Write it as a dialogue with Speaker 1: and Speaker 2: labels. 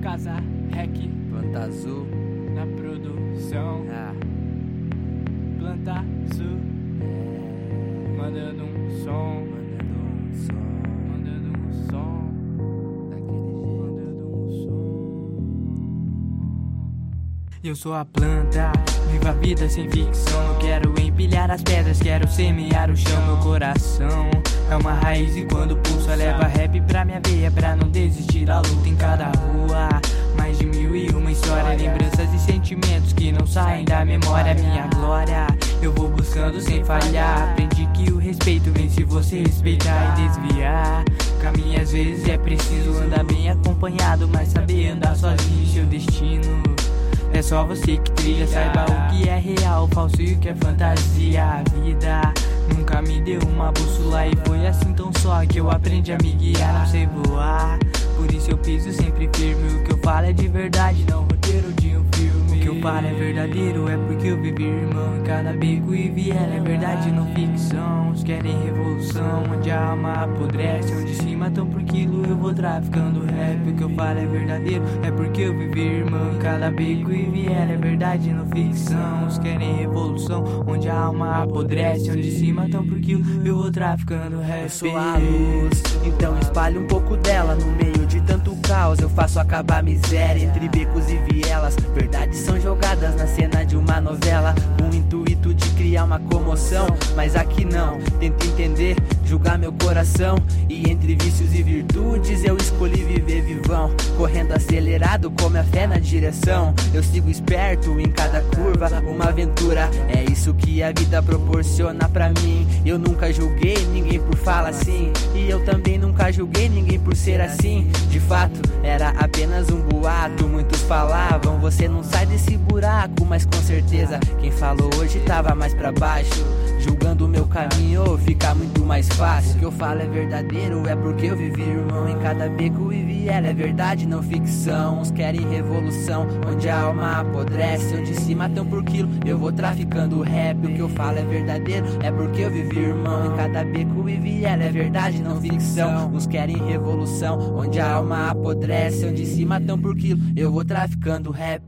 Speaker 1: Casa Rec
Speaker 2: Planta azul.
Speaker 1: na produção.
Speaker 2: Ah,
Speaker 1: Planta Azul mandando um som.
Speaker 2: mandando um som
Speaker 1: Eu sou a planta, viva a vida sem ficção. Não quero empilhar as pedras, quero semear o chão. Meu coração é uma raiz e quando pulsa, leva rap pra minha veia. Pra não desistir da luta em cada rua. Mais de mil e uma história, lembranças e sentimentos que não saem da memória. Minha glória, eu vou buscando sem falhar. Aprendi que o respeito vem se você respeitar e desviar. Caminho às vezes é preciso andar bem acompanhado, mas saber andar sozinho seu destino. É só você que trilha, saiba o que é real, falso e o que é fantasia. A vida nunca me deu uma bússola e foi assim tão só que eu aprendi a me guiar, não sei voar. Por isso eu piso sempre firme. O que eu falo é de verdade, não falo é verdadeiro, é porque eu vivi, irmão. Em cada beco e viela é verdade, não ficção. Os querem revolução, onde a alma apodrece. Onde se matam por quilo, eu vou traficando rap. O que eu falo é verdadeiro, é porque eu vivi, irmão. Em cada beco e viela é verdade, não ficção. Os querem revolução, onde a alma apodrece. Onde se matam por quilo, eu vou traficando rap.
Speaker 3: Eu sou a luz, então espalhe um pouco dela no caos. Eu faço acabar a miséria entre becos e vielas. Verdades são jogadas na cena de uma novela, com o intuito de criar uma comoção. Mas aqui não, tento entender, julgar meu coração. E entre vícios e virtudes eu escolhi viver vivão, correndo acelerado com minha fé na direção. Eu sigo esperto em cada curva, uma aventura. É isso que a vida proporciona pra mim. Eu nunca julguei ninguém por falar assim, e eu também nunca julguei ninguém por ser assim. De fato, era apenas um boato. Muitos falavam, você não sai desse buraco, mas com certeza quem falou hoje tava mais pra baixo. Julgando meu caminho, fica muito mais fácil. O que eu falo é verdadeiro, é porque eu vivi, irmão. Em cada beco e viela é verdade, não ficção. Uns querem revolução, onde a alma apodrece, onde se matam por quilo. Eu vou traficando rap. O que eu falo é verdadeiro, é porque eu vivi, irmão. Em cada beco e viela é verdade, não ficção. Uns querem revolução, onde a alma apodrece, onde se matam por quilo. Eu vou traficando rap.